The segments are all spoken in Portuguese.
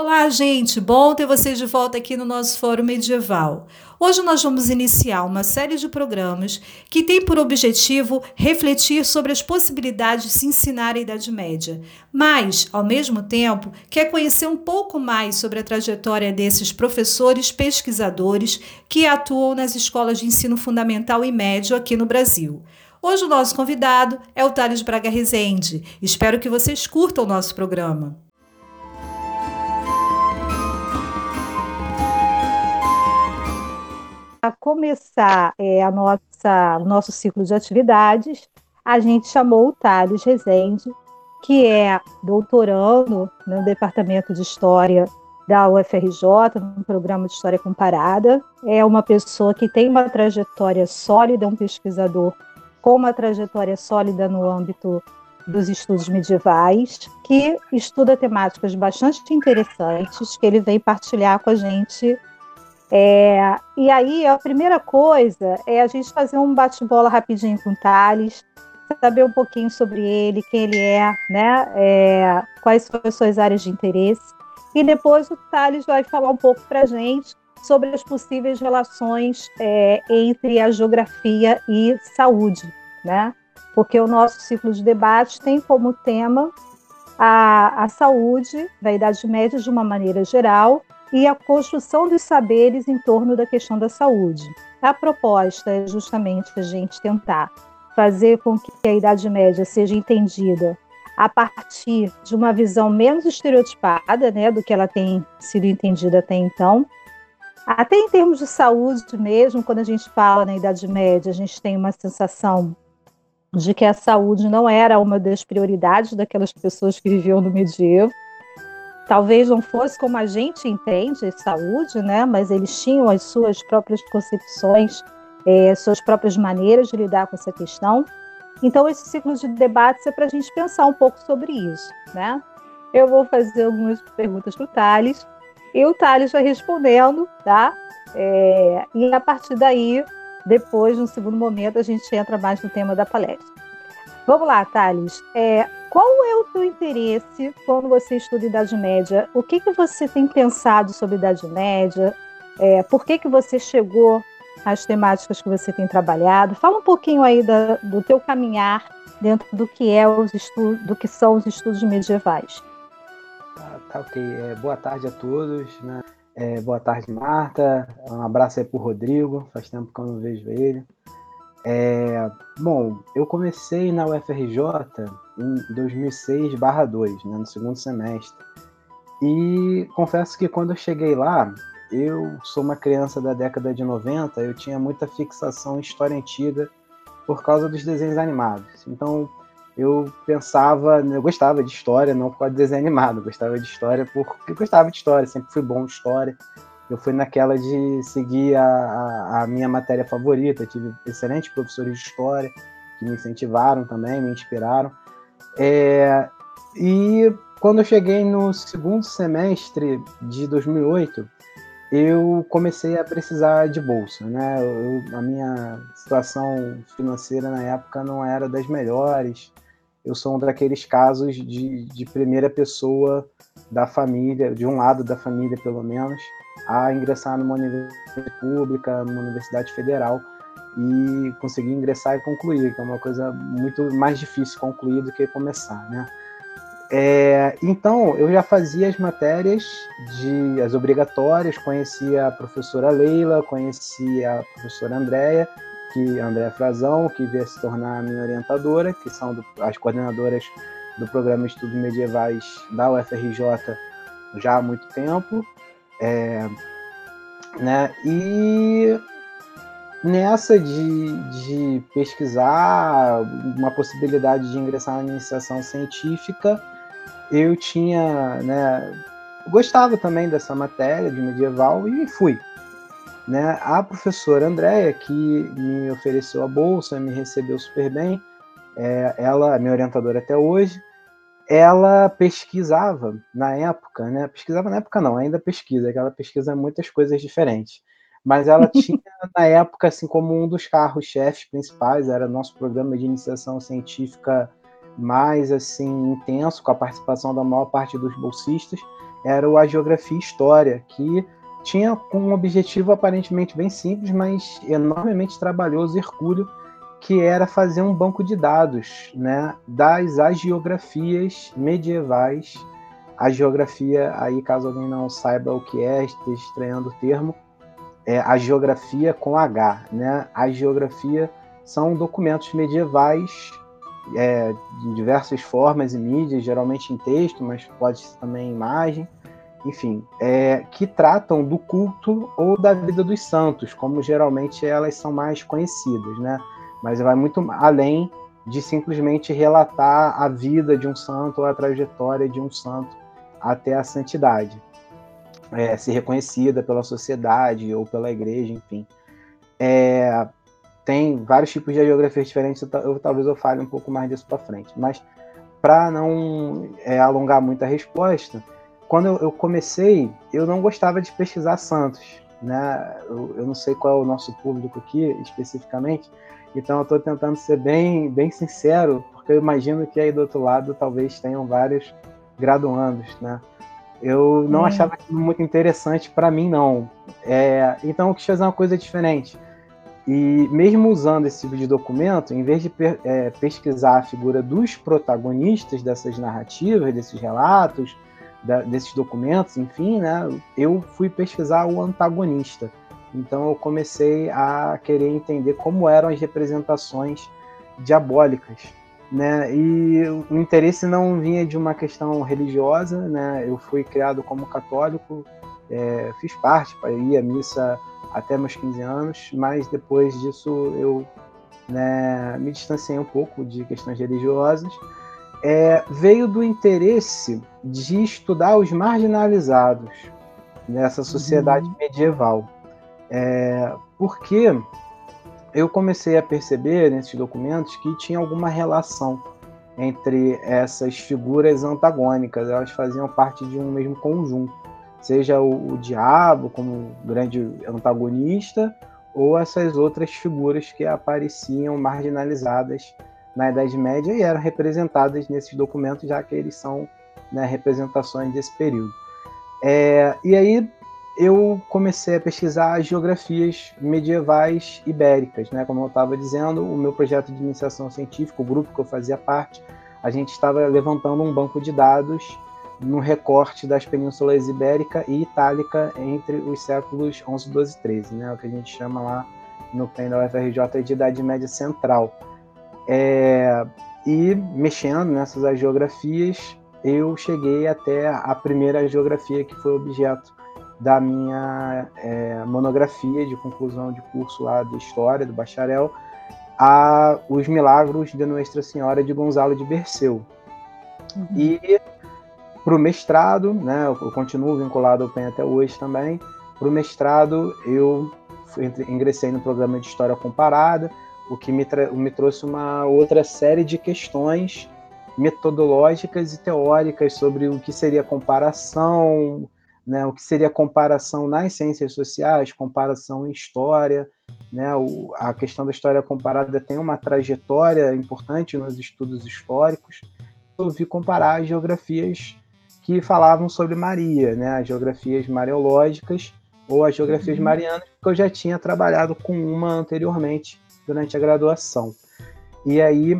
Olá, gente! Bom ter vocês de volta aqui no nosso Fórum Medieval. Hoje nós vamos iniciar uma série de programas que tem por objetivo refletir sobre as possibilidades de se ensinar a Idade Média, mas, ao mesmo tempo, quer conhecer um pouco mais sobre a trajetória desses professores pesquisadores que atuam nas escolas de ensino fundamental e médio aqui no Brasil. Hoje o nosso convidado é o Thales Braga Rezende. Espero que vocês curtam o nosso programa. Para começar é, a nossa, o nosso ciclo de atividades, a gente chamou o Thales Rezende, que é doutorando no Departamento de História da UFRJ, no programa de História Comparada. É uma pessoa que tem uma trajetória sólida, é um pesquisador com uma trajetória sólida no âmbito dos estudos medievais, que estuda temáticas bastante interessantes, que ele vem partilhar com a gente é, e aí, a primeira coisa é a gente fazer um bate-bola rapidinho com o Thales, saber um pouquinho sobre ele, quem ele é, né? É, quais são as suas áreas de interesse. E depois o Thales vai falar um pouco para a gente sobre as possíveis relações é, entre a geografia e saúde, né? Porque o nosso ciclo de debate tem como tema a, a saúde da Idade Média de uma maneira geral e a construção dos saberes em torno da questão da saúde. A proposta é justamente a gente tentar fazer com que a Idade Média seja entendida a partir de uma visão menos estereotipada né, do que ela tem sido entendida até então. Até em termos de saúde mesmo, quando a gente fala na Idade Média, a gente tem uma sensação de que a saúde não era uma das prioridades daquelas pessoas que viviam no medievo talvez não fosse como a gente entende saúde, né? Mas eles tinham as suas próprias concepções, é, suas próprias maneiras de lidar com essa questão. Então, esse ciclo de debates é para a gente pensar um pouco sobre isso, né? Eu vou fazer algumas perguntas para o Thales, e o Thales vai respondendo, tá? É, e a partir daí, depois, no segundo momento, a gente entra mais no tema da palestra. Vamos lá, Thales. É, qual é o teu interesse quando você estuda Idade Média? O que, que você tem pensado sobre Idade Média? É, por que, que você chegou às temáticas que você tem trabalhado? Fala um pouquinho aí da, do teu caminhar dentro do que é os do que são os estudos medievais. Ah, tá ok. É, boa tarde a todos. Né? É, boa tarde, Marta. Um abraço aí pro Rodrigo. Faz tempo que eu não vejo ele. É, bom, eu comecei na UFRJ em 2006/2, né, no segundo semestre. E confesso que quando eu cheguei lá, eu sou uma criança da década de 90, eu tinha muita fixação em história antiga por causa dos desenhos animados. Então, eu pensava, eu gostava de história, não por causa de desenho animado, eu gostava de história porque eu gostava de história, sempre fui bom de história eu fui naquela de seguir a, a, minha matéria favorita. Tive excelentes professores de história que me incentivaram também, me inspiraram. É, e quando eu cheguei no segundo semestre de 2008, eu comecei a precisar de bolsa, né? Eu, a minha situação financeira na época não era das melhores. Eu sou um daqueles casos de, de primeira pessoa da família, de um lado da família pelo menos, a ingressar numa universidade pública, numa universidade federal e conseguir ingressar e concluir, que é uma coisa muito mais difícil concluir do que começar, né? É, então, eu já fazia as matérias de as obrigatórias, conhecia a professora Leila, conhecia a professora Andréia, que Andréa Frazão, que veio se tornar a minha orientadora, que são do, as coordenadoras do programa de Estudos Medievais da UFRJ já há muito tempo. É, né? E nessa de, de pesquisar uma possibilidade de ingressar na iniciação científica, eu tinha, né, gostava também dessa matéria de medieval e fui. Né? A professora Andréia, que me ofereceu a bolsa, me recebeu super bem, é, ela é minha orientadora até hoje, ela pesquisava na época, né? Pesquisava na época não, ainda pesquisa, que ela pesquisa muitas coisas diferentes. Mas ela tinha na época assim como um dos carros-chefes principais, era nosso programa de iniciação científica mais assim intenso, com a participação da maior parte dos bolsistas, era o A Geografia e História, que tinha um objetivo aparentemente bem simples, mas enormemente trabalhoso hercúleo, que era fazer um banco de dados né, das agiografias medievais. A geografia, aí caso alguém não saiba o que é, esteja estranhando o termo, é a geografia com H. Né? A geografia são documentos medievais é, de diversas formas e mídias, geralmente em texto, mas pode ser também em imagem, enfim, é, que tratam do culto ou da vida dos santos, como geralmente elas são mais conhecidas, né? Mas vai muito além de simplesmente relatar a vida de um santo ou a trajetória de um santo até a santidade, é, ser reconhecida pela sociedade ou pela igreja, enfim. É, tem vários tipos de geografias diferentes, eu, eu, talvez eu fale um pouco mais disso para frente. Mas para não é, alongar muito a resposta, quando eu, eu, comecei, eu não gostava de pesquisar santos, né? Eu, eu, não sei qual é o nosso público aqui especificamente, então eu estou tentando ser bem, bem sincero, porque eu imagino que aí do outro lado talvez tenham vários graduandos, né? Eu não hum. achava aquilo muito interessante para mim, não. É, então eu quis fazer uma coisa diferente. E mesmo usando esse tipo de documento, em vez de é, pesquisar a figura dos protagonistas dessas narrativas, desses relatos, da, desses documentos, enfim, né, eu fui pesquisar o antagonista. Então eu comecei a querer entender como eram as representações diabólicas, né? E o interesse não vinha de uma questão religiosa, né? Eu fui criado como católico, é, fiz parte, ir à missa até meus 15 anos, mas depois disso eu né, me distanciei um pouco de questões religiosas. É, veio do interesse de estudar os marginalizados nessa sociedade uhum. medieval. É, porque eu comecei a perceber nesses documentos que tinha alguma relação entre essas figuras antagônicas, elas faziam parte de um mesmo conjunto seja o, o diabo como grande antagonista ou essas outras figuras que apareciam marginalizadas na Idade Média e eram representadas nesses documentos, já que eles são né, representações desse período. É, e aí eu comecei a pesquisar as geografias medievais ibéricas, né? Como eu estava dizendo, o meu projeto de iniciação científica, o grupo que eu fazia parte, a gente estava levantando um banco de dados no recorte das penínsulas ibérica e itálica entre os séculos 11, 12 e 13, né? o que a gente chama lá no PEN da UFRJ de Idade Média Central. É, e mexendo nessas geografias, eu cheguei até a primeira geografia que foi objeto da minha é, monografia de conclusão de curso lá de História do bacharel, a Os Milagros de Nossa Senhora de Gonzalo de Berceu. Uhum. E para o mestrado, né, eu continuo vinculado ao PEN até hoje também. Para o mestrado, eu ingressei no programa de História Comparada, o que me, me trouxe uma outra série de questões metodológicas e teóricas sobre o que seria comparação, né, o que seria comparação nas ciências sociais, comparação em história. Né, o, a questão da história comparada tem uma trajetória importante nos estudos históricos. Eu vi comparar as geografias que falavam sobre Maria, né, as geografias mariológicas ou as geografias uhum. marianas, porque eu já tinha trabalhado com uma anteriormente durante a graduação. E aí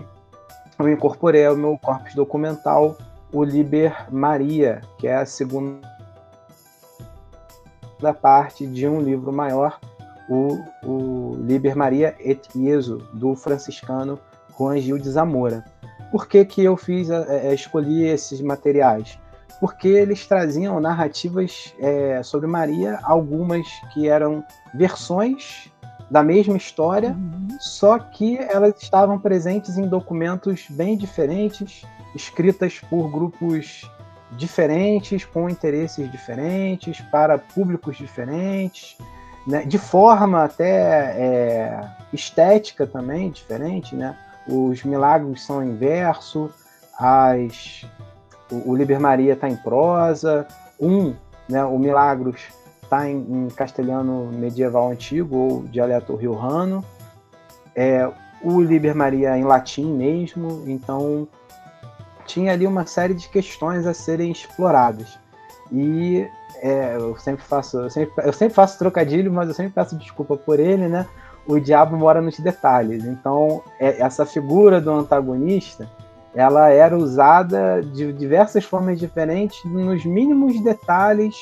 eu incorporei ao meu corpus documental o Liber Maria, que é a segunda parte de um livro maior, o, o Liber Maria et Ieso, do franciscano Juan Gil de Zamora. Por que, que eu fiz, é, escolhi esses materiais? porque eles traziam narrativas é, sobre Maria, algumas que eram versões da mesma história, uhum. só que elas estavam presentes em documentos bem diferentes, escritas por grupos diferentes, com interesses diferentes, para públicos diferentes, né? de forma até é, estética também diferente. Né? Os milagres são em verso, as o, o Liber Maria está em prosa, um, né, o Milagros está em, em, castelhano medieval antigo ou dialeto riojano, é, o Liber Maria em latim mesmo, então tinha ali uma série de questões a serem exploradas. E é, eu sempre faço, eu sempre, eu sempre faço trocadilho, mas eu sempre peço desculpa por ele, né? O diabo mora nos detalhes. Então, é, essa figura do antagonista, ela era usada de diversas formas diferentes, nos mínimos detalhes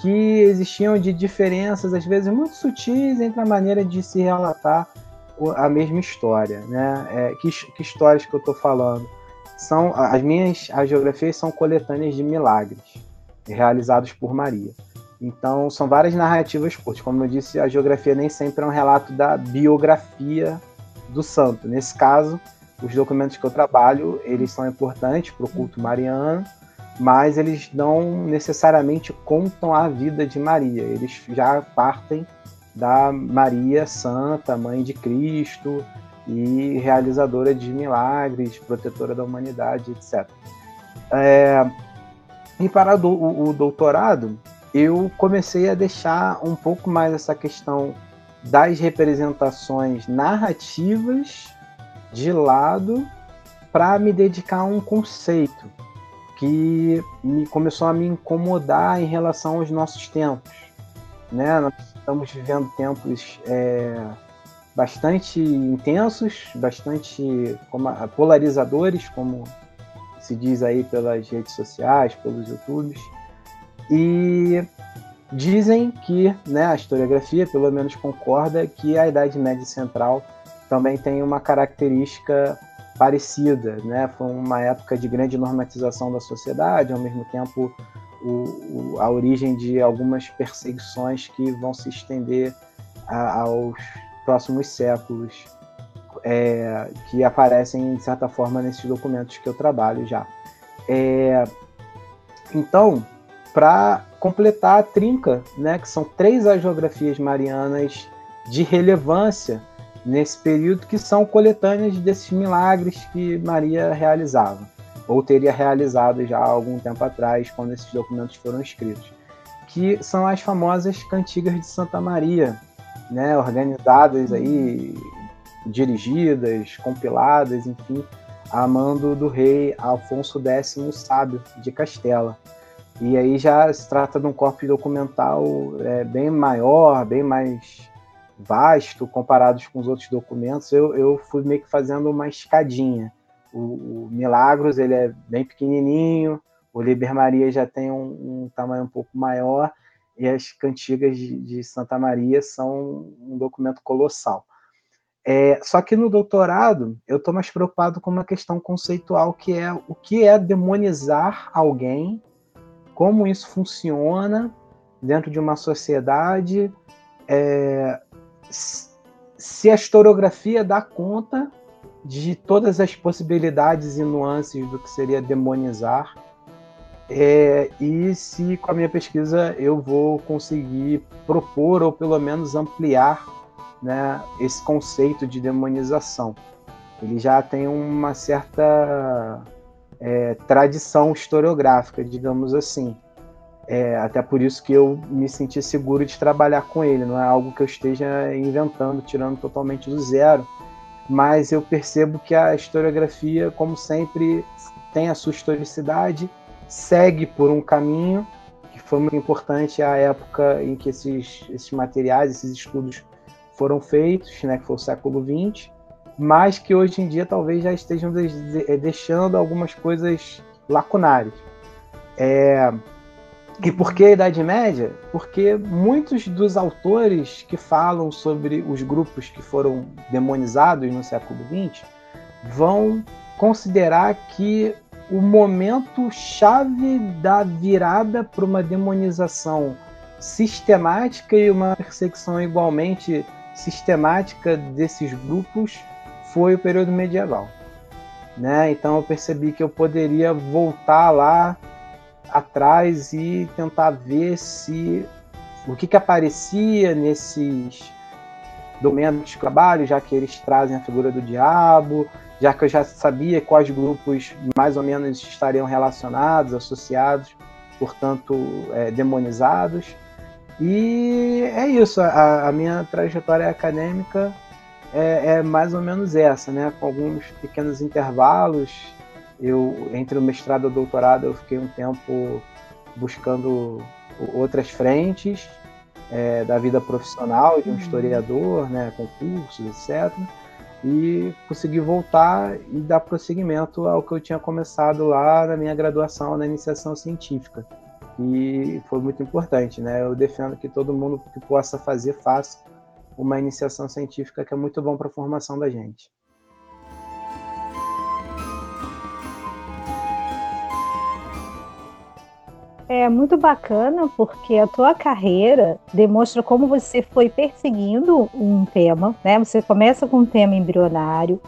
que existiam de diferenças, às vezes muito sutis, entre a maneira de se relatar a mesma história. Né? É, que, que histórias que eu estou falando? São, as minhas as geografias são coletâneas de milagres realizados por Maria. Então, são várias narrativas curtas. Como eu disse, a geografia nem sempre é um relato da biografia do santo. Nesse caso, os documentos que eu trabalho, eles são importantes para o culto mariano, mas eles não necessariamente contam a vida de Maria. Eles já partem da Maria Santa, Mãe de Cristo e realizadora de milagres, protetora da humanidade, etc. É, e para o, o doutorado, eu comecei a deixar um pouco mais essa questão das representações narrativas de lado para me dedicar a um conceito que me começou a me incomodar em relação aos nossos tempos. Né? Nós estamos vivendo tempos é, bastante intensos, bastante polarizadores, como se diz aí pelas redes sociais, pelos YouTubes. E dizem que né, a historiografia, pelo menos, concorda que a Idade Média Central também tem uma característica parecida. Né? Foi uma época de grande normatização da sociedade, ao mesmo tempo o, o, a origem de algumas perseguições que vão se estender a, aos próximos séculos é, que aparecem, de certa forma, nesses documentos que eu trabalho já. É, então, para completar a trinca, né, que são três agiografias marianas de relevância nesse período, que são coletâneas desses milagres que Maria realizava, ou teria realizado já há algum tempo atrás, quando esses documentos foram escritos, que são as famosas cantigas de Santa Maria, né, organizadas aí dirigidas, compiladas, enfim, a mando do rei Alfonso X Sábio de Castela. E aí já se trata de um corpo documental é, bem maior, bem mais vasto comparado com os outros documentos. Eu, eu fui meio que fazendo uma escadinha. O, o Milagros ele é bem pequenininho, o Liber Maria já tem um, um tamanho um pouco maior e as cantigas de, de Santa Maria são um documento colossal. É, só que no doutorado eu estou mais preocupado com uma questão conceitual que é o que é demonizar alguém, como isso funciona dentro de uma sociedade, é, se a historiografia dá conta de todas as possibilidades e nuances do que seria demonizar, é, e se com a minha pesquisa eu vou conseguir propor ou pelo menos ampliar né, esse conceito de demonização. Ele já tem uma certa é, tradição historiográfica, digamos assim. É, até por isso que eu me senti seguro de trabalhar com ele. Não é algo que eu esteja inventando, tirando totalmente do zero. Mas eu percebo que a historiografia, como sempre, tem a sua historicidade, segue por um caminho que foi muito importante à época em que esses, esses materiais, esses estudos foram feitos, né, que foi o século XX, mas que hoje em dia talvez já estejam eh, deixando algumas coisas lacunares. É... E por que a Idade Média? Porque muitos dos autores que falam sobre os grupos que foram demonizados no século XX vão considerar que o momento chave da virada para uma demonização sistemática e uma perseguição igualmente sistemática desses grupos foi o período medieval. Né? Então eu percebi que eu poderia voltar lá atrás e tentar ver se o que, que aparecia nesses documentos de trabalho, já que eles trazem a figura do diabo, já que eu já sabia quais grupos mais ou menos estariam relacionados, associados, portanto, é, demonizados. E é isso, a, a minha trajetória acadêmica é, é, mais ou menos essa, né? Com alguns pequenos intervalos. Eu entre o mestrado e o doutorado eu fiquei um tempo buscando outras frentes é, da vida profissional de um uhum. historiador, né, concursos, etc. E consegui voltar e dar prosseguimento ao que eu tinha começado lá na minha graduação na iniciação científica. E foi muito importante, né? Eu defendo que todo mundo que possa fazer faça uma iniciação científica que é muito bom para a formação da gente. É muito bacana porque a tua carreira demonstra como você foi perseguindo um tema, né? Você começa com um tema embrionário,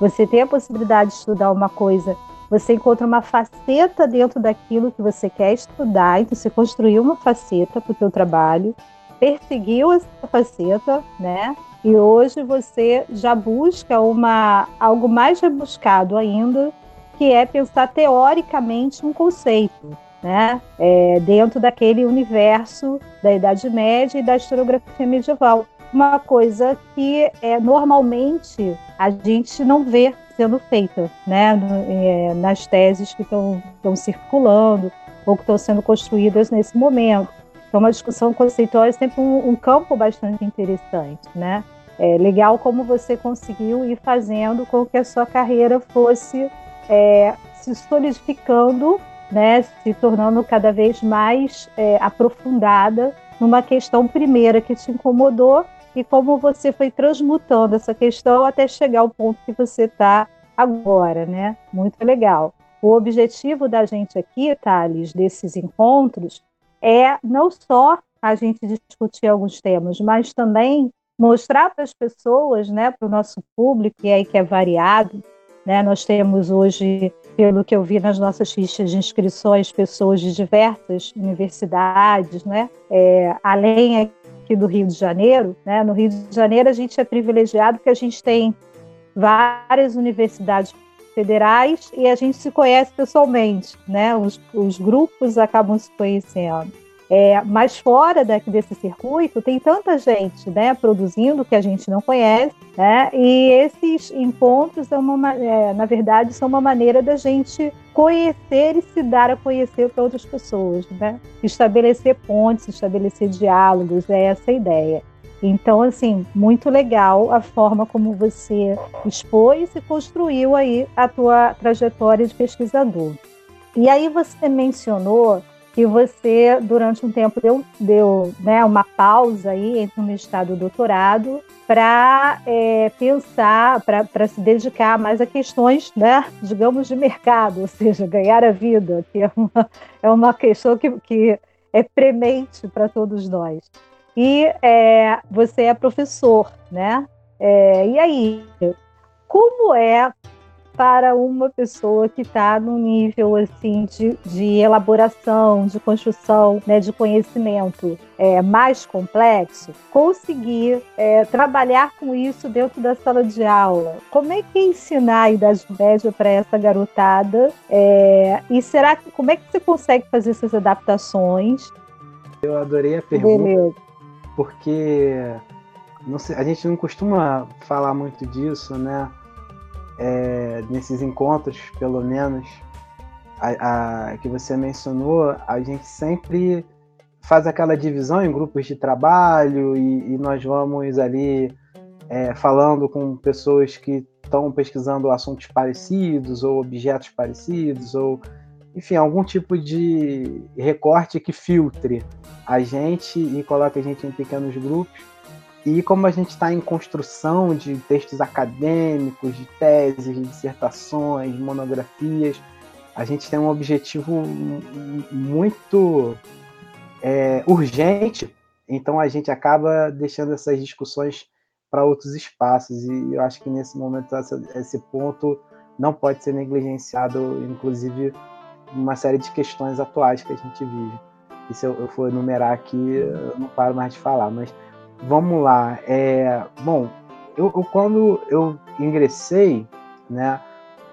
você tem a possibilidade de estudar uma coisa, você encontra uma faceta dentro daquilo que você quer estudar, então você construiu uma faceta para o teu trabalho, perseguiu essa faceta, né? E hoje você já busca uma algo mais rebuscado ainda, que é pensar teoricamente um conceito né? É, dentro daquele universo da Idade Média e da historiografia medieval. Uma coisa que é, normalmente a gente não vê sendo feita né? É, nas teses que estão circulando ou que estão sendo construídas nesse momento. Então, uma discussão conceitual é sempre um, um campo bastante interessante, né? É legal como você conseguiu ir fazendo com que a sua carreira fosse é, se solidificando né, se tornando cada vez mais é, aprofundada numa questão primeira que te incomodou e como você foi transmutando essa questão até chegar ao ponto que você está agora, né? Muito legal. O objetivo da gente aqui, Thales, desses encontros, é não só a gente discutir alguns temas, mas também mostrar para as pessoas, né, para o nosso público, e aí que é variado, né? Nós temos hoje pelo que eu vi nas nossas fichas de inscrições, pessoas de diversas universidades, né? É, além aqui do Rio de Janeiro, né? No Rio de Janeiro a gente é privilegiado porque a gente tem várias universidades federais e a gente se conhece pessoalmente, né? Os, os grupos acabam se conhecendo. É, mas fora daqui desse circuito tem tanta gente né, produzindo que a gente não conhece, né, e esses encontros, é uma, é, na verdade, são uma maneira da gente conhecer e se dar a conhecer para outras pessoas, né? estabelecer pontes, estabelecer diálogos, é essa a ideia. Então, assim, muito legal a forma como você expôs e construiu aí a tua trajetória de pesquisador. E aí você mencionou que você, durante um tempo, deu, deu né, uma pausa aí entre o mestrado e o doutorado para é, pensar, para se dedicar mais a questões, né, digamos, de mercado, ou seja, ganhar a vida, que é uma, é uma questão que, que é premente para todos nós. E é, você é professor, né? É, e aí, como é para uma pessoa que está num nível assim de, de, elaboração, de construção, né, de conhecimento é, mais complexo, conseguir é, trabalhar com isso dentro da sala de aula. Como é que é ensinar a Idade Média para essa garotada? É, e será que como é que você consegue fazer essas adaptações? Eu adorei a pergunta, Beleza. porque sei, a gente não costuma falar muito disso, né? É, nesses encontros, pelo menos, a, a, que você mencionou, a gente sempre faz aquela divisão em grupos de trabalho e, e nós vamos ali é, falando com pessoas que estão pesquisando assuntos parecidos ou objetos parecidos ou enfim algum tipo de recorte que filtre a gente e coloque a gente em pequenos grupos e como a gente está em construção de textos acadêmicos, de teses, de dissertações, monografias, a gente tem um objetivo muito é, urgente, então a gente acaba deixando essas discussões para outros espaços, e eu acho que nesse momento essa, esse ponto não pode ser negligenciado, inclusive uma série de questões atuais que a gente vive. E se eu, eu for enumerar aqui, eu não paro mais de falar, mas Vamos lá. É, bom, eu, eu, quando eu ingressei né,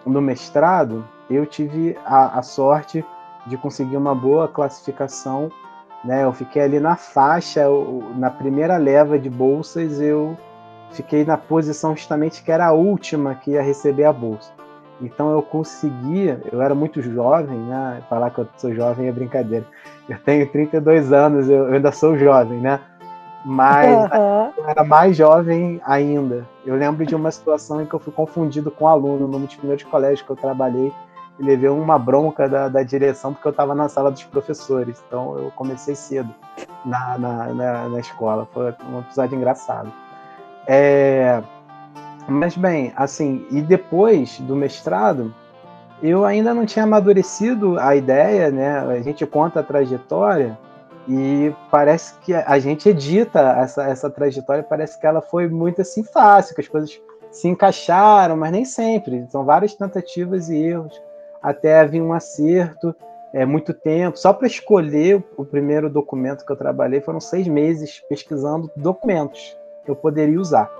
no mestrado, eu tive a, a, sorte de conseguir uma boa classificação. Né? Eu fiquei ali na faixa, eu, na primeira leva de bolsas, eu fiquei na posição justamente que era a última que ia receber a bolsa. Então eu conseguia, eu era muito jovem, né? Falar que eu sou jovem é brincadeira. Eu tenho 32 anos, eu, ainda sou jovem, né? Mas uhum. eu era mais jovem ainda. Eu lembro de uma situação em que eu fui confundido com um aluno no primeiro de colégio que eu trabalhei e levei uma bronca da, da direção porque eu estava na sala dos professores. Então eu comecei cedo na, na, na, na escola. Foi um episódio engraçado. É, mas bem, assim, e depois do mestrado, eu ainda não tinha amadurecido a ideia, né? A gente conta a trajetória e parece que a gente edita essa, essa trajetória, parece que ela foi muito assim fácil, que as coisas se encaixaram, mas nem sempre. São várias tentativas e erros até vir um acerto. É muito tempo. Só para escolher o primeiro documento que eu trabalhei foram seis meses pesquisando documentos que eu poderia usar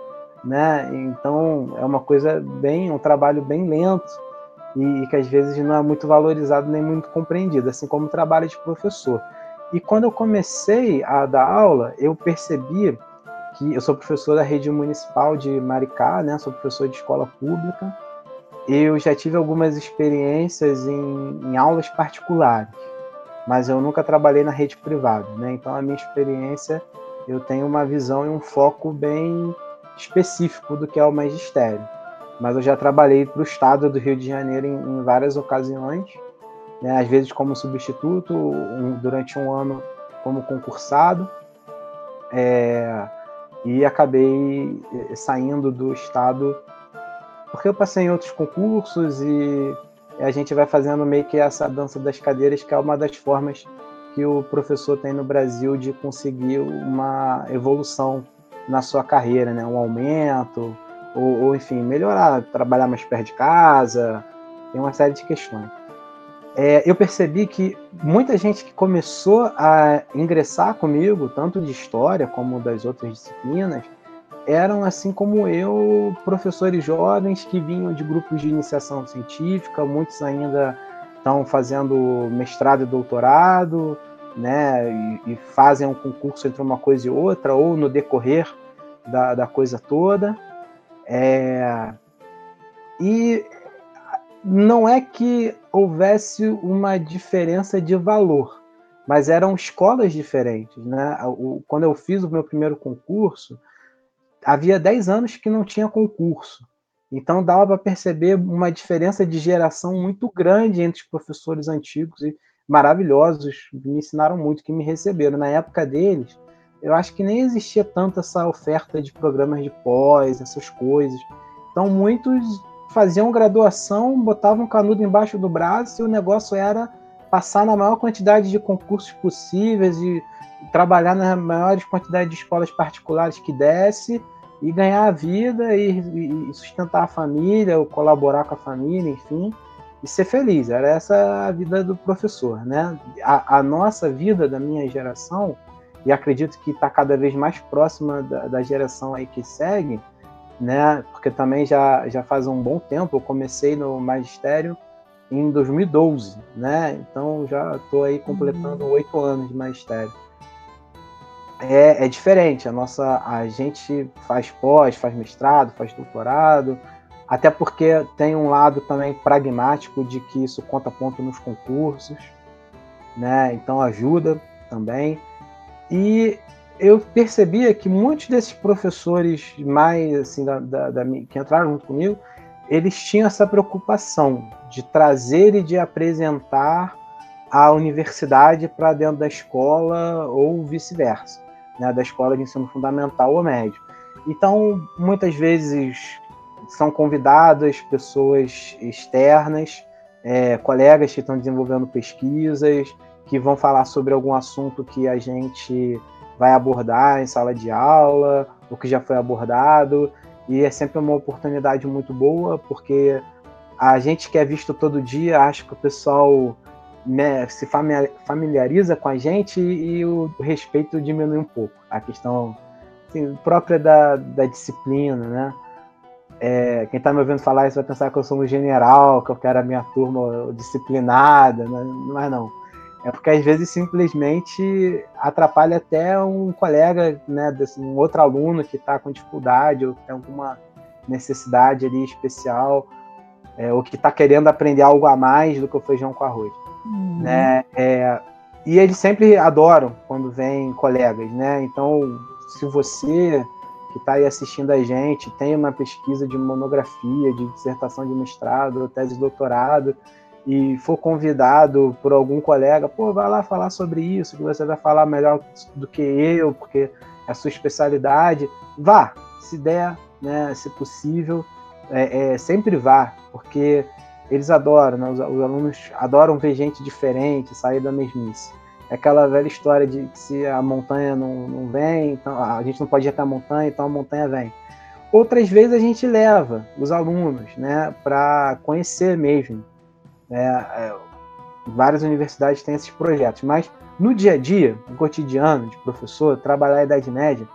né? Então é uma coisa bem, um trabalho bem lento e, que às vezes não é muito valorizado nem muito compreendido, assim como o trabalho de professor. E quando eu comecei a dar aula, eu percebi que eu sou professor da rede municipal de Maricá, né? Sou professor de escola pública. Eu já tive algumas experiências em, em aulas particulares, mas eu nunca trabalhei na rede privada, né? Então a minha experiência, eu tenho uma visão e um foco bem específico do que é o magistério. Mas eu já trabalhei para o estado do Rio de Janeiro em, em várias ocasiões, né? às vezes como substituto, um, durante um ano como concursado, é, e acabei eh, saindo do estado porque eu passei em outros concursos e a gente vai fazendo meio que essa dança das cadeiras, que é uma das formas que o professor tem no Brasil de conseguir uma evolução na sua carreira, né? Um aumento, ou, ou enfim, melhorar, trabalhar mais perto de casa, tem uma série de questões. É, eu percebi que muita gente que começou a ingressar comigo, tanto de história como das outras disciplinas, eram, assim como eu, professores jovens que vinham de grupos de iniciação científica, muitos ainda estão fazendo mestrado e doutorado, né, e, e, fazem um concurso entre uma coisa e outra, ou no decorrer da, da coisa toda. É, e não é que houvesse uma diferença de valor, mas eram escolas diferentes. Né? Quando eu fiz o meu primeiro concurso, havia 10 anos que não tinha concurso. Então dava para perceber uma diferença de geração muito grande entre os professores antigos e maravilhosos, me ensinaram muito, que me receberam. Na época deles, eu acho que nem existia tanto essa oferta de programas de pós, essas coisas. Então muitos faziam graduação, botavam canudo embaixo do braço e o negócio era passar na maior quantidade de concursos possíveis e trabalhar na maior quantidade de escolas particulares que desse e ganhar a vida e, e sustentar a família, ou colaborar com a família, enfim e ser feliz. Era essa a vida do professor, né? A, a nossa vida da minha geração, e acredito que está cada vez mais próxima da, da, geração aí que segue, né? Porque também já, já faz um bom tempo, eu comecei no magistério em 2012, né? Então já estou aí completando uhum. oito uhum. anos de magistério. É, é diferente, a nossa, a gente faz pós, faz mestrado, faz doutorado, até porque tem um lado também pragmático de que isso conta ponto nos concursos, né? Então ajuda também. E eu percebia que muitos desses professores mais assim da, da, da, que entraram junto comigo, eles tinham essa preocupação de trazer e de apresentar a universidade para dentro da escola ou vice-versa, né, da escola de ensino fundamental ou médio. Então, muitas vezes são convidadas pessoas externas, é, colegas que estão desenvolvendo pesquisas, que vão falar sobre algum assunto que a gente vai abordar em sala de aula, ou que já foi abordado, e é sempre uma oportunidade muito boa, porque a gente que é visto todo dia, acho que o pessoal né, se familiariza com a gente e o respeito diminui um pouco. A questão assim, própria da, da disciplina, né? É, quem está me ouvindo falar isso vai pensar que eu sou um general, que eu quero a minha turma disciplinada, né? mas não. É porque às vezes simplesmente atrapalha até um colega, né, um outro aluno que está com dificuldade ou tem alguma necessidade ali especial. é, ou que está querendo aprender algo a mais do que o feijão com arroz. Uhum. Né? É, e eles sempre adoram quando vêm colegas, né? Então, se você que está aí assistindo a gente tem uma pesquisa de monografia, de dissertação de mestrado, ou tese de doutorado, e for convidado por algum colega, pô, vai lá falar sobre isso, que você vai falar melhor do que eu, porque é a sua especialidade, vá, se der, né, se possível, é, é, sempre vá, porque eles adoram, né? os, os, alunos adoram ver gente diferente, sair da mesmice. É aquela velha história de que se a montanha não, não vem, então a gente não pode ir até a montanha, então a montanha vem. Outras vezes a gente leva os alunos né, para conhecer mesmo. É, é, várias universidades têm esses projetos, mas no dia a dia, no cotidiano de professor, trabalhar a Idade Média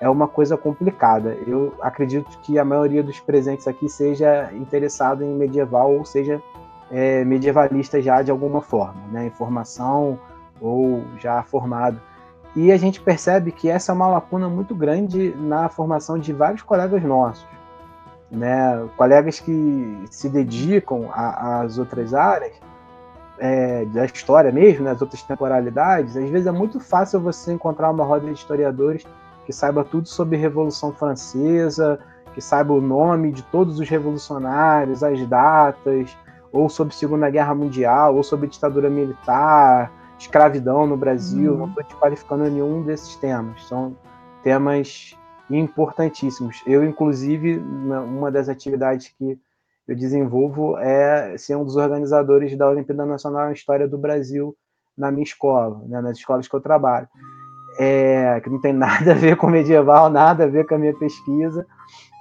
é uma coisa complicada. Eu acredito que a maioria dos presentes aqui seja interessado em medieval ou seja é, medievalista já de alguma forma, né? Informação ou já formado. E a gente percebe que essa é uma lacuna muito grande na formação de vários colegas nossos, né? Colegas que se dedicam às outras áreas é, da história mesmo, nas né? outras temporalidades. Às vezes é muito fácil você encontrar uma roda de historiadores que saiba tudo sobre Revolução Francesa, que saiba o nome de todos os revolucionários, as datas, ou sobre Segunda Guerra Mundial, ou sobre ditadura militar, escravidão no Brasil. Uhum. Não estou te qualificando nenhum desses temas. São temas importantíssimos. Eu, inclusive, uma das atividades que eu desenvolvo é ser um dos organizadores da Olimpíada Nacional em História do Brasil na minha escola, né, nas escolas que eu trabalho é, que não tem nada a ver com medieval, nada a ver com a minha pesquisa,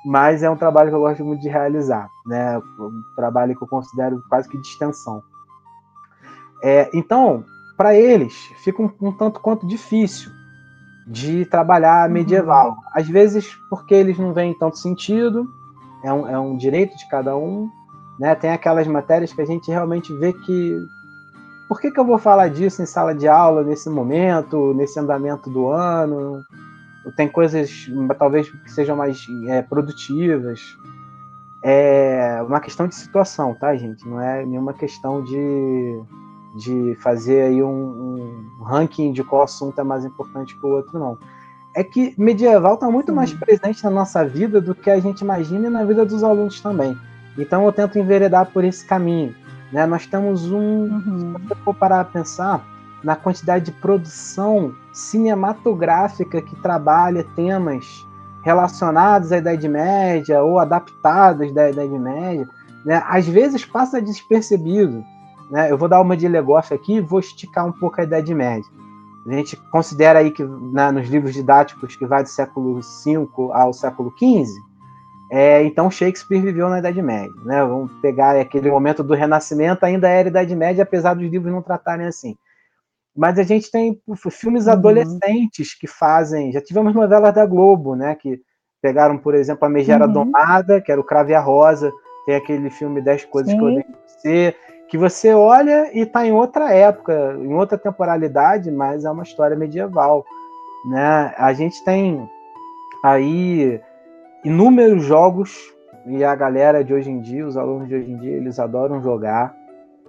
mas é um trabalho que eu gosto muito de realizar, né? Um trabalho que eu considero quase que de extensão. É, então, para eles, fica um, um, tanto quanto difícil de trabalhar uhum. medieval. Uhum. Às vezes, porque eles não veem tanto sentido, é um, é um direito de cada um, né? Tem aquelas matérias que a gente realmente vê que por que, que eu vou falar disso em sala de aula nesse momento, nesse andamento do ano? Tem coisas talvez que sejam mais é, produtivas. É uma questão de situação, tá, gente? Não é nenhuma questão de, de fazer aí um, um ranking de qual assunto é mais importante que o outro, não. É que medieval está muito mais presente na nossa vida do que a gente imagina e na vida dos alunos também. Então eu tento enveredar por esse caminho né? Nós temos um, uhum. se você for parar a pensar, na quantidade de produção cinematográfica que trabalha temas relacionados à Idade Média ou adaptados da Idade Média, né? às vezes passa despercebido. Né? Eu vou dar uma de Legoff aqui e vou esticar um pouco a Idade Média. A gente considera aí que né, nos livros didáticos que vai do século V ao século XV, é, então Shakespeare viveu na Idade Média, né? Vamos pegar aquele momento do Renascimento, ainda era Idade Média, apesar dos livros não tratarem assim. Mas a gente tem filmes uhum. adolescentes que fazem. Já tivemos novelas da Globo, né? Que pegaram, por exemplo, a Megera uhum. Domada, que era o Crave a Rosa, tem aquele filme 10 Coisas Sim. que eu odeio você, que você olha e está em outra época, em outra temporalidade, mas é uma história medieval. Né? A gente tem aí inúmeros jogos e a galera de hoje em dia, os alunos de hoje em dia, eles adoram jogar,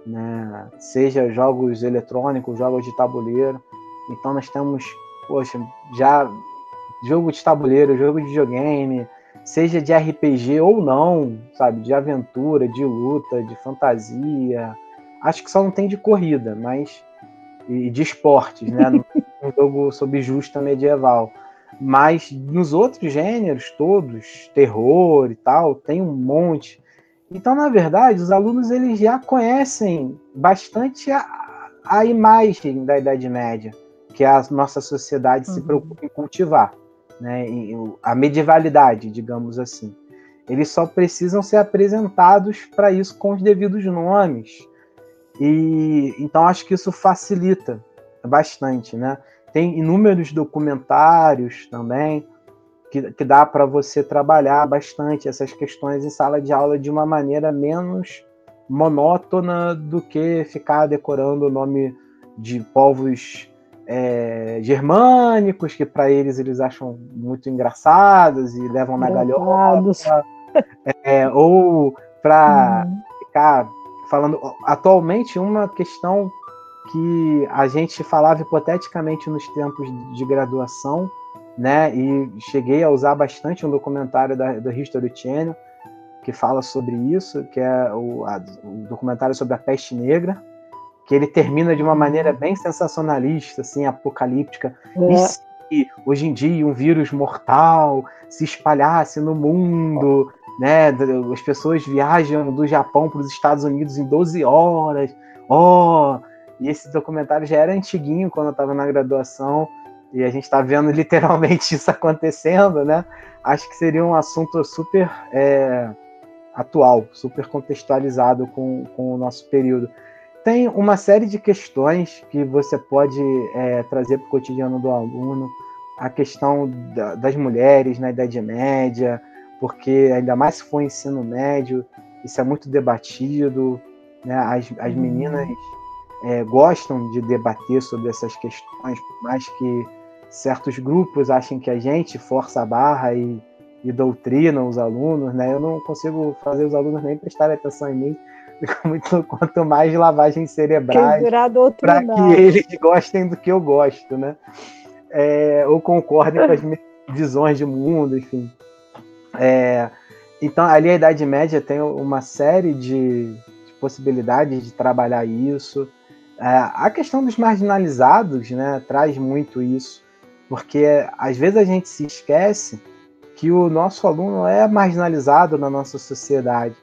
né? Seja jogos eletrônicos, jogos de tabuleiro. Então nós temos, poxa, já jogo de tabuleiro, jogo de videogame, seja de RPG ou não, sabe, de aventura, de luta, de fantasia. Acho que só não tem de corrida, mas e de esportes, né? um jogo sob justa medieval. Mas nos outros gêneros todos, terror e tal, tem um monte. Então, na verdade, os alunos eles já conhecem bastante a, a imagem da Idade Média, que a nossa sociedade uhum. se preocupa em cultivar, né? a medievalidade, digamos assim. Eles só precisam ser apresentados para isso com os devidos nomes. E então acho que isso facilita bastante, né? Tem inúmeros documentários também que, que dá para você trabalhar bastante essas questões em sala de aula de uma maneira menos monótona do que ficar decorando o nome de povos é, germânicos que para eles eles acham muito engraçados e levam na galhofa, é, ou para hum. ficar falando. Atualmente, uma questão que a gente falava hipoteticamente nos tempos de graduação, né? E cheguei a usar bastante um documentário da, do History Channel que fala sobre isso, que é o, a, o documentário sobre a peste negra, que ele termina de uma maneira bem sensacionalista, assim, apocalíptica. É. E se hoje em dia um vírus mortal se espalhasse no mundo, né? As pessoas viajam do Japão para os Estados Unidos em 12 horas. Oh! E esse documentário já era antiguinho quando eu estava na graduação e a gente está vendo literalmente isso acontecendo, né? Acho que seria um assunto super é, atual, super contextualizado com, com o nosso período. Tem uma série de questões que você pode é, trazer para o cotidiano do aluno, a questão da, das mulheres na Idade Média, porque ainda mais se for ensino médio, isso é muito debatido, né? as, as uhum. meninas é, gostam de debater sobre essas questões, por mais que certos grupos achem que a gente força a barra e e doutrina os alunos, né? Eu não consigo fazer os alunos nem prestarem atenção em mim, muito, quanto mais lavagem cerebrais para que eles gostem do que eu gosto, né? É, ou concordem com as minhas visões de mundo, enfim. É, então, ali a Idade Média tem uma série de, de possibilidades de trabalhar isso. É, a questão dos marginalizados né, traz muito isso, porque às vezes a gente se esquece que o nosso aluno é marginalizado na nossa sociedade.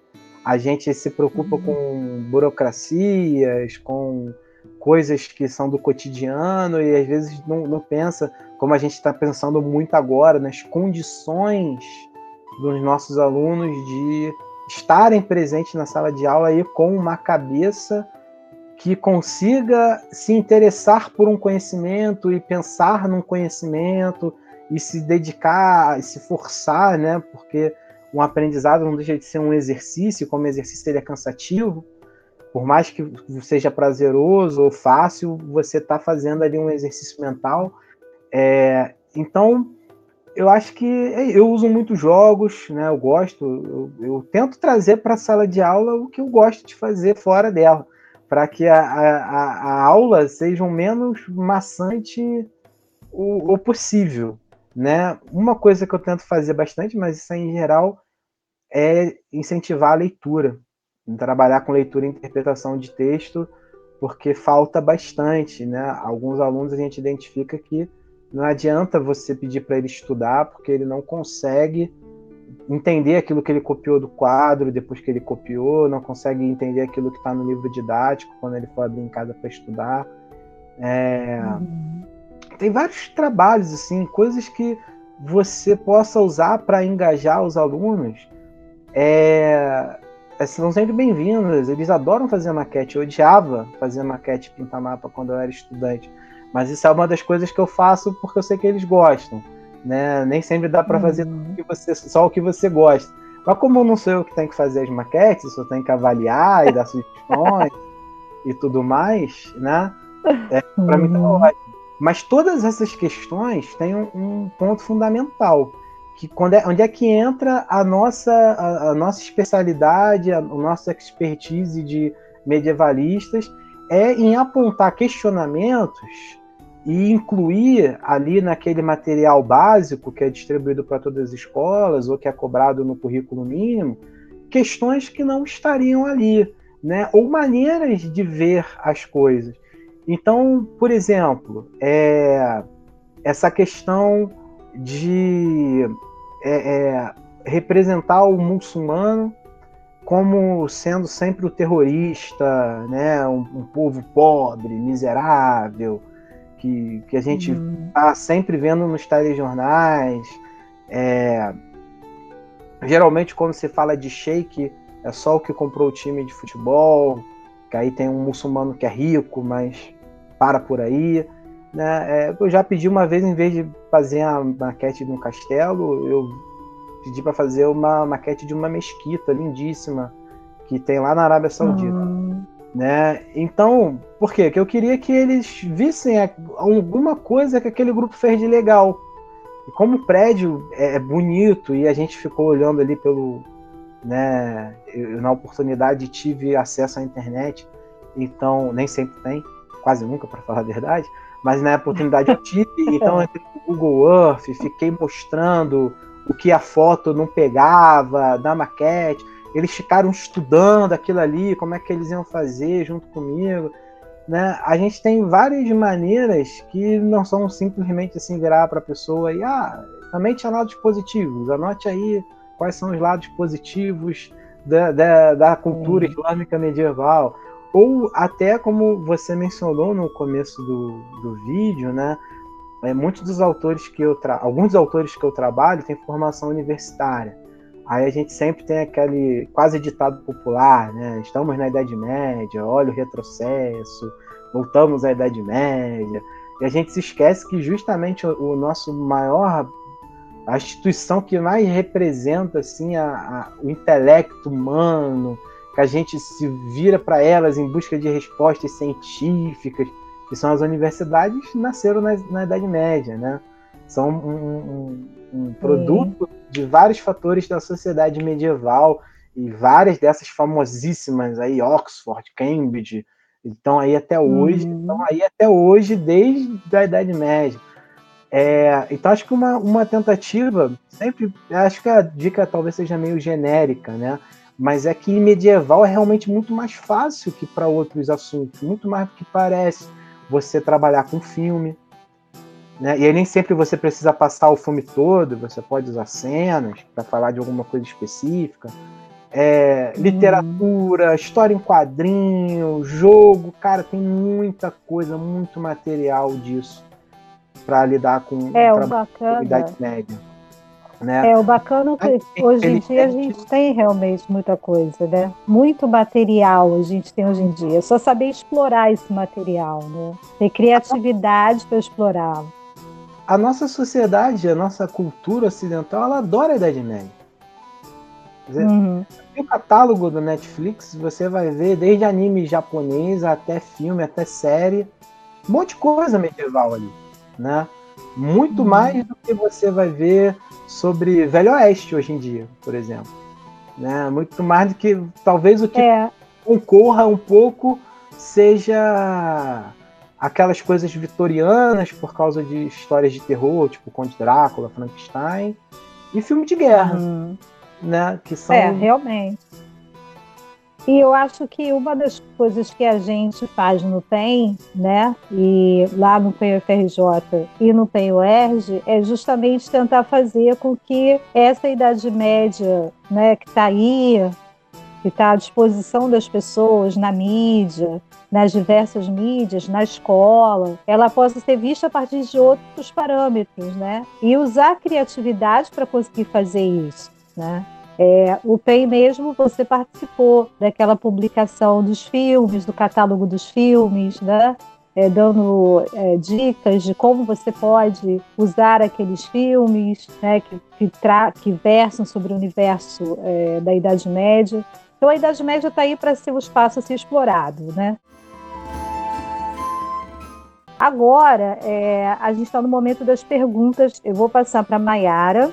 A gente se preocupa uhum. com burocracias, com coisas que são do cotidiano e às vezes não, não pensa, como a gente está pensando muito agora, nas condições dos nossos alunos de estarem presentes na sala de aula aí com uma cabeça que consiga se interessar por um conhecimento e pensar num conhecimento e se dedicar, e se forçar, né? Porque um aprendizado não deixa de ser um exercício, como exercício ele é cansativo, por mais que seja prazeroso ou fácil, você está fazendo ali um exercício mental. É, então, eu acho que eu uso muitos jogos, né? Eu gosto, eu, eu tento trazer para a sala de aula o que eu gosto de fazer fora dela, para que a, a, a, aula seja o menos maçante o, o possível. Né? Uma coisa que eu tento fazer bastante, mas isso em geral, é incentivar a leitura, trabalhar com leitura e interpretação de texto, porque falta bastante, né? Alguns alunos a gente identifica que não adianta você pedir para ele estudar, porque ele não consegue entender aquilo que ele copiou do quadro depois que ele copiou, não consegue entender aquilo que está no livro didático quando ele for abrir em casa para estudar. É... Uhum tem vários trabalhos, assim, coisas que você possa usar para engajar os alunos. É, é, são sempre bem-vindas. Eles adoram fazer maquete. Eu odiava fazer maquete pintar mapa quando eu era estudante. Mas isso é uma das coisas que eu faço porque eu sei que eles gostam. Né? Nem sempre dá para uhum. fazer você, só o que você gosta. Mas como não sou eu que tenho que fazer as maquetes, eu tenho que avaliar e dar sugestões e tudo mais, né? É, para uhum. mim tá uhum. ótimo. Mas todas essas questões têm um, um ponto fundamental, que quando é, onde é que entra a nossa, a, a nossa especialidade, a, a nossa expertise de medievalistas, é em apontar questionamentos e incluir ali naquele material básico que é distribuído para todas as escolas ou que é cobrado no currículo mínimo, questões que não estariam ali, né? ou maneiras de ver as coisas. Então, por exemplo, é, essa questão de é, é, representar o muçulmano como sendo sempre o terrorista, né, um, um povo pobre, miserável, que, que a gente está uhum. Tá sempre vendo nos telejornais. É, geralmente, quando se fala de sheik, é só o que comprou o time de futebol, que aí tem um muçulmano que é rico, mas para por aí. Né? É, eu já pedi uma vez, em vez de fazer a maquete de um castelo, eu pedi para fazer uma maquete de uma mesquita lindíssima que tem lá na Arábia Saudita. Uhum. Né? Então, por quê? Porque eu queria que eles vissem alguma coisa que aquele grupo fez de legal. E como o prédio é, é bonito e a gente ficou olhando ali pelo, né? Eu, na oportunidade tive acesso à internet, então nem sempre tem, quase nunca para falar a verdade, mas na oportunidade eu tive, então eu entrei no Google Earth, fiquei mostrando o que a foto não pegava da maquete. Eles ficaram estudando aquilo ali, como é que eles iam fazer junto comigo. Né? A gente tem várias maneiras que não são simplesmente assim virar para a pessoa e ah, também tinha lados positivos. Anote aí quais são os lados positivos da, da, da cultura hum. islâmica medieval. Ou até como você mencionou no começo do, do vídeo, né? É, muitos dos autores que eu tra... alguns dos autores que eu trabalho têm formação universitária. Aí a gente sempre tem aquele quase ditado popular, né? Estamos na Idade Média, olha o retrocesso, voltamos à Idade Média. E a gente se esquece que justamente o, o nosso maior a instituição que mais representa assim a, a, o intelecto humano, que a gente se vira para elas em busca de respostas científicas, que são as universidades, nasceram na, na Idade Média, né? São um, um, um produto de vários fatores da sociedade medieval e várias dessas famosíssimas aí, Oxford, Cambridge, estão aí até hoje, uhum. estão aí até hoje desde a Idade Média. É, então acho que uma, uma tentativa, sempre, acho que a dica talvez seja meio genérica, né? Mas é que medieval é realmente muito mais fácil que para outros assuntos, muito mais do que parece você trabalhar com filme. Né? E aí nem sempre você precisa passar o filme todo, você pode usar cenas para falar de alguma coisa específica. É, uhum. literatura, história em quadrinho, jogo, cara, tem muita coisa, muito material disso para lidar com é, o bacana. Idade média. Né? É, o bacana é que hoje em dia a gente tem realmente muita coisa, né? Muito material a gente tem hoje em dia. É só saber explorar esse material, né? Ter criatividade para explorá-lo. A nossa sociedade, a nossa cultura ocidental, ela adora a Idade Média. uhum. No catálogo do Netflix, você vai ver desde anime japonês até filme, até série, um monte de coisa medieval ali, né? Muito uhum. mais do que você vai ver sobre Velho Oeste hoje em dia, por exemplo. Né? Muito mais do que talvez o que é. concorra um pouco seja aquelas coisas vitorianas por causa de histórias de terror, tipo Conde Drácula, Frankenstein, e filme de guerra, uhum. né? Que são é, realmente. E eu acho que uma das coisas que a gente faz no PEN, né, e lá no PEN UFRJ e no PEN UERJ, é justamente tentar fazer com que essa Idade Média, né, que está aí, que está à disposição das pessoas na mídia, nas diversas mídias, na escola, ela possa ser vista a partir de outros parâmetros, né? E usar a criatividade para conseguir fazer isso, né? É, o PEN mesmo, você participou daquela publicação dos filmes, do catálogo dos filmes, né? É, dando é, dicas de como você pode usar aqueles filmes né, que, que, que versam sobre o universo é, da Idade Média. Então, a Idade Média está aí para ser o espaço a ser explorado. Né? Agora, é, a gente está no momento das perguntas. Eu vou passar para a Mayara.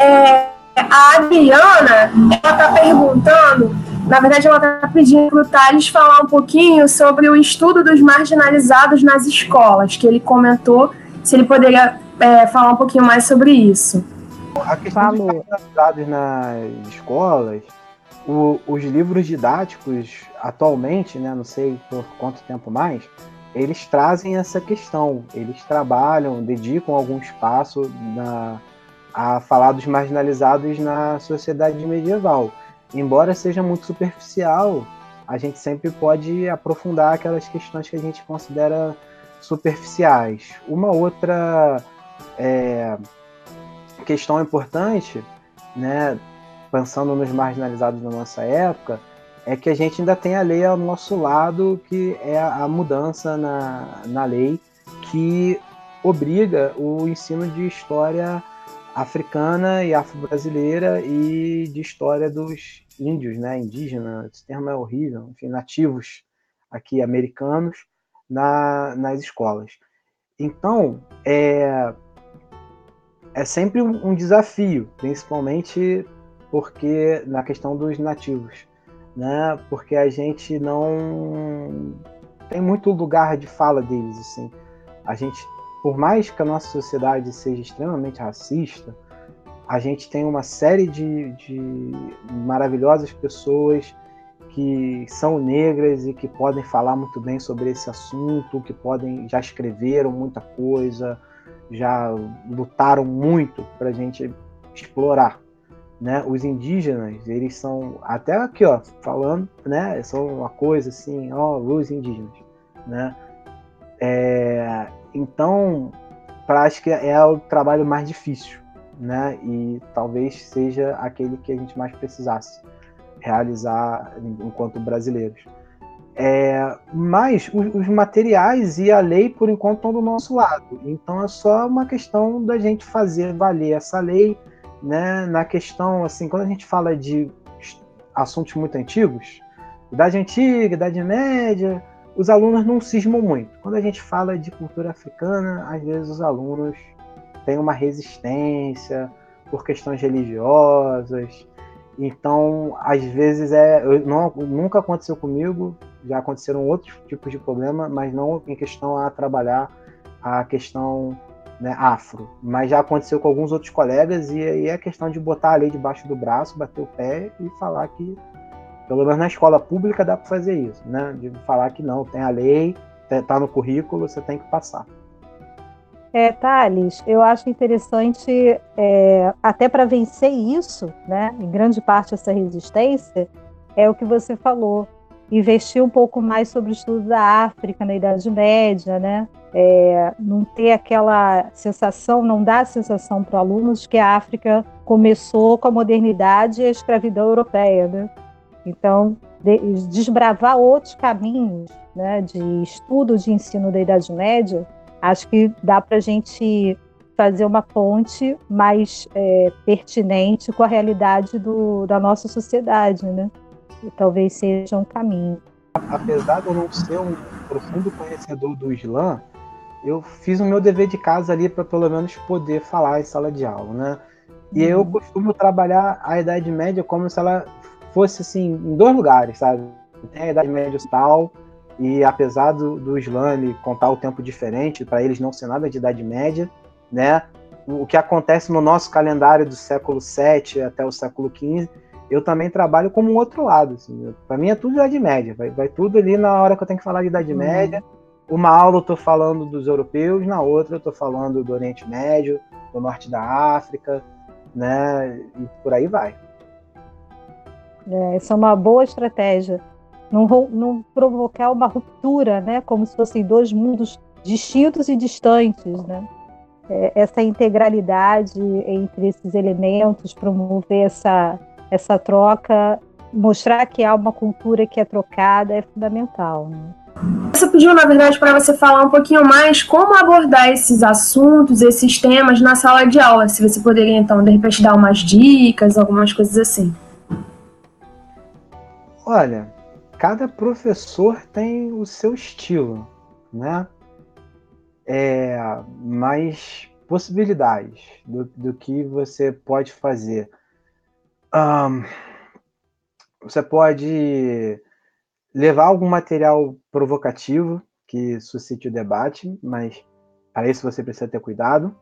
É, a Adriana, ela está perguntando, na verdade, ela está pedindo para o Thales falar um pouquinho sobre o estudo dos marginalizados nas escolas, que ele comentou, se ele poderia é, falar um pouquinho mais sobre isso. A questão Falou. dos marginalizados nas escolas, o, os livros didáticos, atualmente, né, não sei por quanto tempo mais, eles trazem essa questão. Eles trabalham, dedicam algum espaço na a falar dos marginalizados na sociedade medieval. Embora seja muito superficial, a gente sempre pode aprofundar aquelas questões que a gente considera superficiais. Uma outra é, questão importante, né, pensando nos marginalizados da nossa época, é que a gente ainda tem a lei ao nosso lado, que é a mudança na, na lei que obriga o ensino de história africana e afro-brasileira e de história dos índios, né, indígena, esse termo é horrível, enfim, nativos aqui americanos na, nas escolas. Então, é, é sempre um desafio, principalmente porque na questão dos nativos, né? Porque a gente não tem muito lugar de fala deles, assim. A gente, por mais que a nossa sociedade seja extremamente racista, a gente tem uma série de, de maravilhosas pessoas que são negras e que podem falar muito bem sobre esse assunto, que podem já escreveram muita coisa, já lutaram muito para a gente explorar. Né? Os indígenas, eles são até aqui, ó, falando, né? São uma coisa assim, ó, os indígenas, né? É, então, para acho que é o trabalho mais difícil, né? E talvez seja aquele que a gente mais precisasse realizar enquanto brasileiros. É, mas os, os, materiais e a lei, por enquanto, estão do nosso lado. Então é só uma questão da gente fazer valer essa lei, né? Na questão, assim, quando a gente fala de assuntos muito antigos, Idade Antiga, Idade Média, os alunos não cismam muito. Quando a gente fala de cultura africana, às vezes os alunos têm uma resistência por questões religiosas, então, às vezes é, não, nunca aconteceu comigo, já aconteceram outros tipos de problema, mas não em questão a trabalhar a questão né, afro. Mas já aconteceu com alguns outros colegas e aí é questão de botar a lei debaixo do braço, bater o pé e falar que, pelo menos na escola pública dá para fazer isso, né? De falar que não, tem a lei, tá no currículo, você tem que passar. É, Thales, eu acho interessante, é, até para vencer isso, né, em grande parte essa resistência, é o que você falou, investir um pouco mais sobre o estudo da África na Idade Média, né, é, não ter aquela sensação, não dá a sensação para alunos que a África começou com a modernidade e a escravidão europeia, né? Então, de, desbravar outros caminhos né, de estudo de ensino da Idade Média acho que dá para a gente fazer uma ponte mais é, pertinente com a realidade do, da nossa sociedade, né? E talvez seja um caminho. Apesar de eu não ser um profundo conhecedor do Islã, eu fiz o meu dever de casa ali para pelo menos poder falar em sala de aula, né? E eu uhum. costumo trabalhar a Idade Média como se ela fosse assim em dois lugares, sabe? Tem a Idade Média tal e apesar do, do Islã contar o tempo diferente, para eles não ser nada de Idade Média, né? O que acontece no nosso calendário do século VII até o século XV, eu também trabalho como um outro lado. Assim. Para mim é tudo Idade Média, vai, vai, tudo ali na hora que eu tenho que falar de Idade uhum. Média. Uma aula eu estou falando dos europeus, na outra eu estou falando do Oriente Médio, do Norte da África, né? E por aí vai. É, essa é uma boa estratégia não, não provocar uma ruptura, né? Como se fossem dois mundos distintos e distantes, né? É, essa integralidade entre esses elementos, promover essa, essa troca, mostrar que há uma cultura que é trocada é fundamental. Né? Você pediu, na verdade, para você falar um pouquinho mais como abordar esses assuntos, esses temas na sala de aula. Se você poderia, então, de repente, dar umas dicas, algumas coisas assim. Olha, cada professor tem o seu estilo, né? É, mais possibilidades do, do que você pode fazer. Um, você pode levar algum material provocativo que suscite o debate, mas para isso você precisa ter cuidado.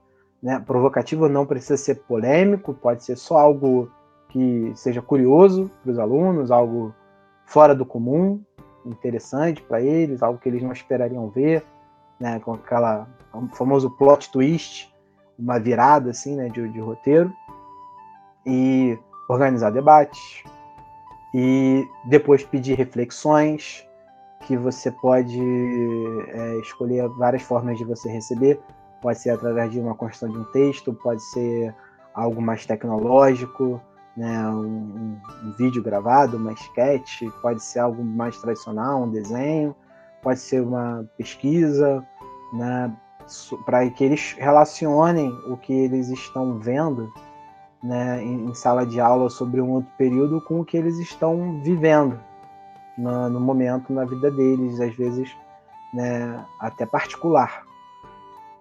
Né? Provocativo não precisa ser polêmico, pode ser só algo que seja curioso para os alunos, algo fora do comum, interessante para eles, algo que eles não esperariam ver, né, com aquela famoso plot twist, uma virada assim, né, de, de roteiro, e organizar debates, e depois pedir reflexões, que você pode é, escolher várias formas de você receber, pode ser através de uma construção de um texto, pode ser algo mais tecnológico, né, um, um, vídeo gravado, uma sketch, pode ser algo mais tradicional, um desenho, pode ser uma pesquisa, né, para que eles relacionem o que eles estão vendo né, em, em, sala de aula sobre um outro período com o que eles estão vivendo na, no momento na vida deles, às vezes né, até particular.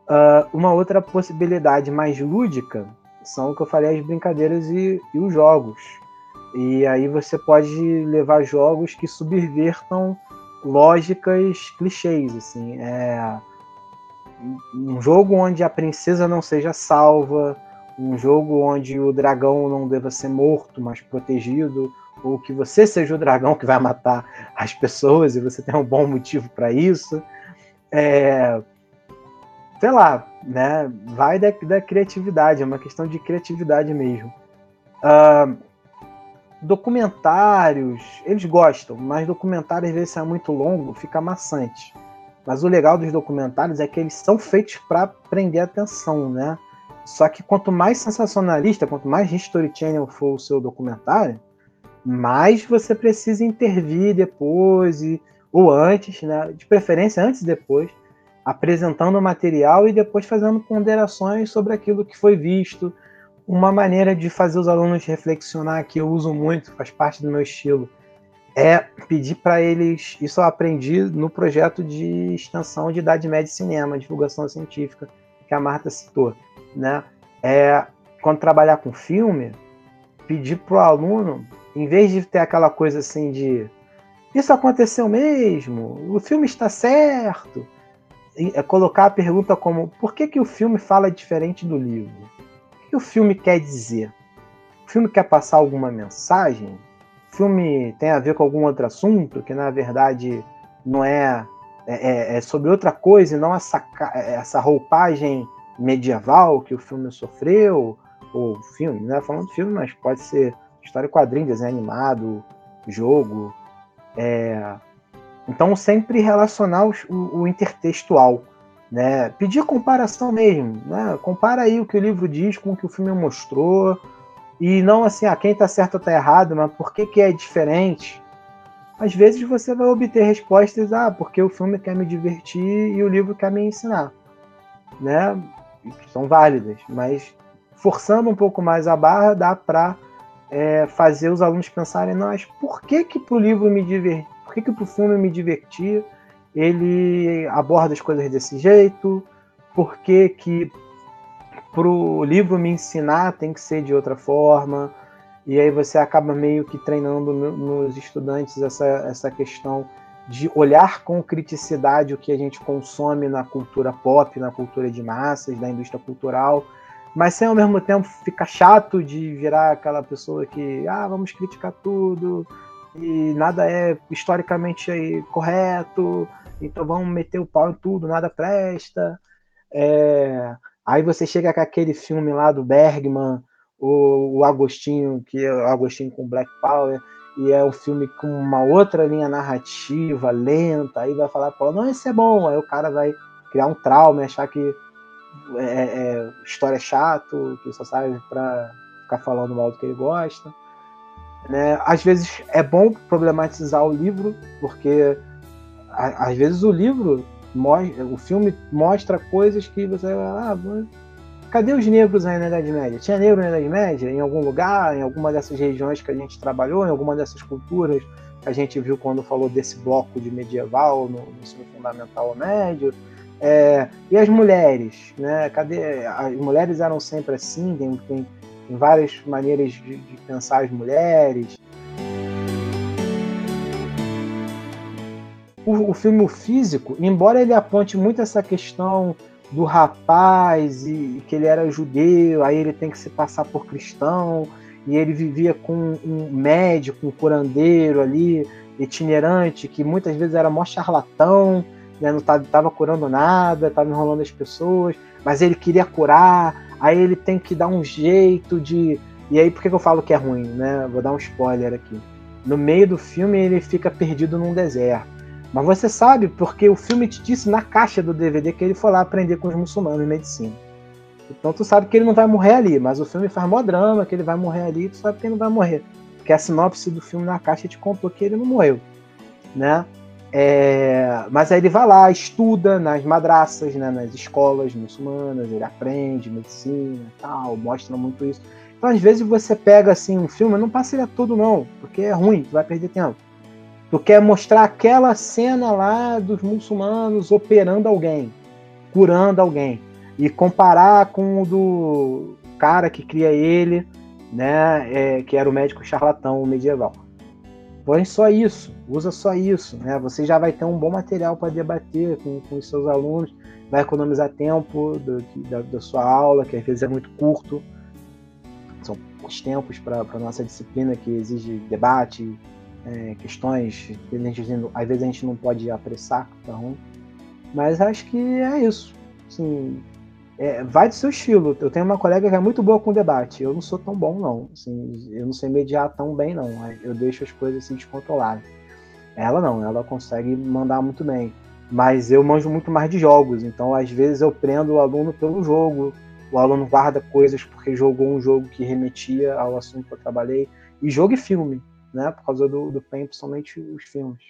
Uh, uma outra possibilidade mais lúdica são o que eu falei, as brincadeiras e, e os jogos. E aí você pode levar jogos que subvertam lógicas clichês, assim. É um jogo onde a princesa não seja salva, um jogo onde o dragão não deva ser morto, mas protegido, ou que você seja o dragão que vai matar as pessoas e você tem um bom motivo para isso. É, sei lá, né? Vai da, da, criatividade, é uma questão de criatividade mesmo. Uh, documentários, eles gostam, mas documentário às vezes é muito longo, fica maçante. Mas o legal dos documentários é que eles são feitos para prender atenção, né? Só que quanto mais sensacionalista, quanto mais History Channel for o seu documentário, mais você precisa intervir depois e, ou antes, né? De preferência antes e depois, apresentando o material e depois fazendo ponderações sobre aquilo que foi visto. Uma maneira de fazer os alunos reflexionar que eu uso muito, faz parte do meu estilo, é pedir para eles. Isso eu aprendi no projeto de extensão de Idade Média e Cinema, divulgação científica, que a Marta citou. Né? É, quando trabalhar com filme, pedir para o aluno, em vez de ter aquela coisa assim de isso aconteceu mesmo, o filme está certo, colocar a pergunta como por que, que o filme fala diferente do livro? O que o filme quer dizer? O filme quer passar alguma mensagem? filme tem a ver com algum outro assunto, que na verdade não é, é, é, é sobre outra coisa e não essa, essa roupagem medieval que o filme sofreu, ou filme, não é falando de filme, mas pode ser história quadrinho, desenho animado, jogo. É... Então sempre relacionar o, o, intertextual. Né? Pedir comparação mesmo. Né? Compara aí o que o livro diz com o que o filme mostrou e não assim, ah, quem tá certo ou tá errado, mas por que, que é diferente? Às vezes você vai obter respostas, ah, porque o filme quer me divertir e o livro quer me ensinar. Né? São válidas, mas forçando um pouco mais a barra, dá para é, fazer os alunos pensarem, mas por que que pro livro me divertir, por que que pro filme me divertir, ele aborda as coisas desse jeito, por que que para o livro me ensinar tem que ser de outra forma. E aí você acaba meio que treinando nos estudantes essa, essa questão de olhar com criticidade o que a gente consome na cultura pop, na cultura de massas, da indústria cultural, mas sem ao mesmo tempo ficar chato de virar aquela pessoa que, ah, vamos criticar tudo e nada é historicamente correto, então vamos meter o pau em tudo, nada presta. É, Aí você chega com aquele filme lá do Bergman, o, o Agostinho, que é o Agostinho com Black Power, e é um filme com uma outra linha narrativa, lenta, aí vai falar, pô, não, esse é bom, aí o cara vai criar um trauma, achar que é, é, é história é chato, que só serve para ficar falando mal do que ele gosta. Né? Às vezes é bom problematizar o livro, porque às vezes o livro o filme mostra coisas que você ah, cadê os negros aí na Idade Média? Tinha negro na Idade Média? Em algum lugar, em alguma dessas regiões que a gente trabalhou, em alguma dessas culturas que a gente viu quando falou desse bloco de medieval no, no ensino fundamental ou médio? É, e as mulheres, né? Cadê? As mulheres eram sempre assim, tem, tem, tem várias maneiras de, de pensar as mulheres. o, o filme físico, embora ele aponte muito essa questão do rapaz e, e que ele era judeu, aí ele tem que se passar por cristão, e ele vivia com um médico, um curandeiro ali, itinerante, que muitas vezes era mó charlatão, né, não estava curando nada, estava enrolando as pessoas, mas ele queria curar, aí ele tem que dar um jeito de. E aí, por que eu falo que é ruim? Né? Vou dar um spoiler aqui. No meio do filme, ele fica perdido num deserto. Mas você sabe porque o filme te disse na caixa do DVD que ele foi lá aprender com os muçulmanos medicina. Então tu sabe que ele não vai morrer ali, mas o filme faz mó drama que ele vai morrer ali, tu sabe que ele não vai morrer. Porque a sinopse do filme na caixa te contou que ele não morreu, né? É, mas aí ele vai lá, estuda nas madraças, né, nas escolas muçulmanas, ele aprende medicina e tal, mostra muito isso. Então às vezes você pega assim um filme, não passa ele todo não, porque é ruim, tu vai perder tempo. Tu quer mostrar aquela cena lá dos muçulmanos operando alguém, curando alguém, e comparar com o do cara que cria ele, né, é, que era o médico charlatão medieval. Põe só isso, usa só isso, né? Você já vai ter um bom material para debater com, com os seus alunos, vai economizar tempo do, da, da, sua aula, que às vezes é muito curto. São poucos tempos para a nossa disciplina que exige debate, é, questões que gente, às vezes a gente não pode apressar, tá ruim. Mas acho que é isso. Assim, é, vai do seu estilo. Eu tenho uma colega que é muito boa com debate. Eu não sou tão bom, não. Assim, eu não sei mediar tão bem, não. Eu deixo as coisas assim descontroladas. Ela não, ela consegue mandar muito bem. Mas eu manjo muito mais de jogos, então às vezes eu prendo o aluno pelo jogo. O aluno guarda coisas porque jogou um jogo que remetia ao assunto que eu trabalhei. E jogo e filme, né? Por causa do, do PEN, principalmente os filmes.